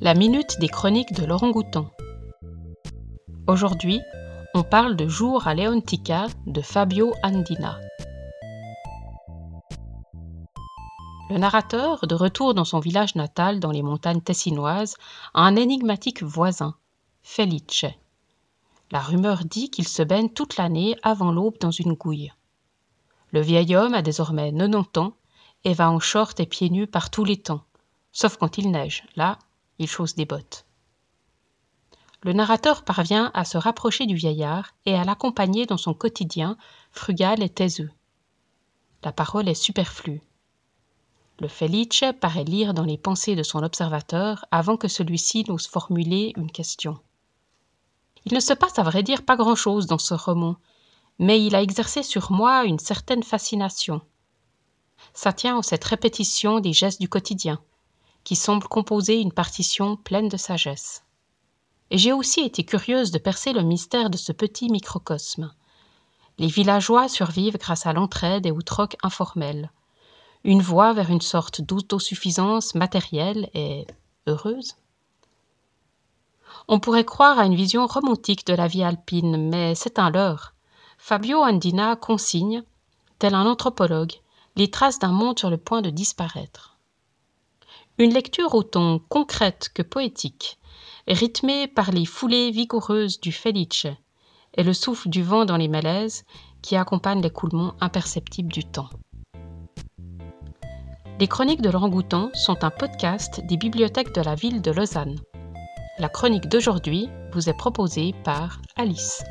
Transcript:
La minute des chroniques de Laurent Goutan. Aujourd'hui, on parle de Jour à Leontica de Fabio Andina. Le narrateur, de retour dans son village natal dans les montagnes tessinoises, a un énigmatique voisin, Felice. La rumeur dit qu'il se baigne toute l'année avant l'aube dans une gouille. Le vieil homme a désormais 90 ans et va en short et pieds nus par tous les temps, sauf quand il neige. Là, il chausse des bottes. Le narrateur parvient à se rapprocher du vieillard et à l'accompagner dans son quotidien frugal et taiseux. La parole est superflue. Le Felice paraît lire dans les pensées de son observateur avant que celui-ci n'ose formuler une question. Il ne se passe à vrai dire pas grand-chose dans ce roman, mais il a exercé sur moi une certaine fascination. Ça tient en cette répétition des gestes du quotidien, qui semble composer une partition pleine de sagesse. Et j'ai aussi été curieuse de percer le mystère de ce petit microcosme. Les villageois survivent grâce à l'entraide et au troc informel. Une voie vers une sorte d'autosuffisance matérielle et heureuse. On pourrait croire à une vision romantique de la vie alpine, mais c'est un leurre. Fabio Andina consigne, tel un anthropologue, les traces d'un monde sur le point de disparaître. Une lecture autant concrète que poétique, rythmée par les foulées vigoureuses du Felice et le souffle du vent dans les malaises qui accompagnent l'écoulement imperceptible du temps. Les chroniques de Laurent Goutan sont un podcast des bibliothèques de la ville de Lausanne. La chronique d'aujourd'hui vous est proposée par Alice.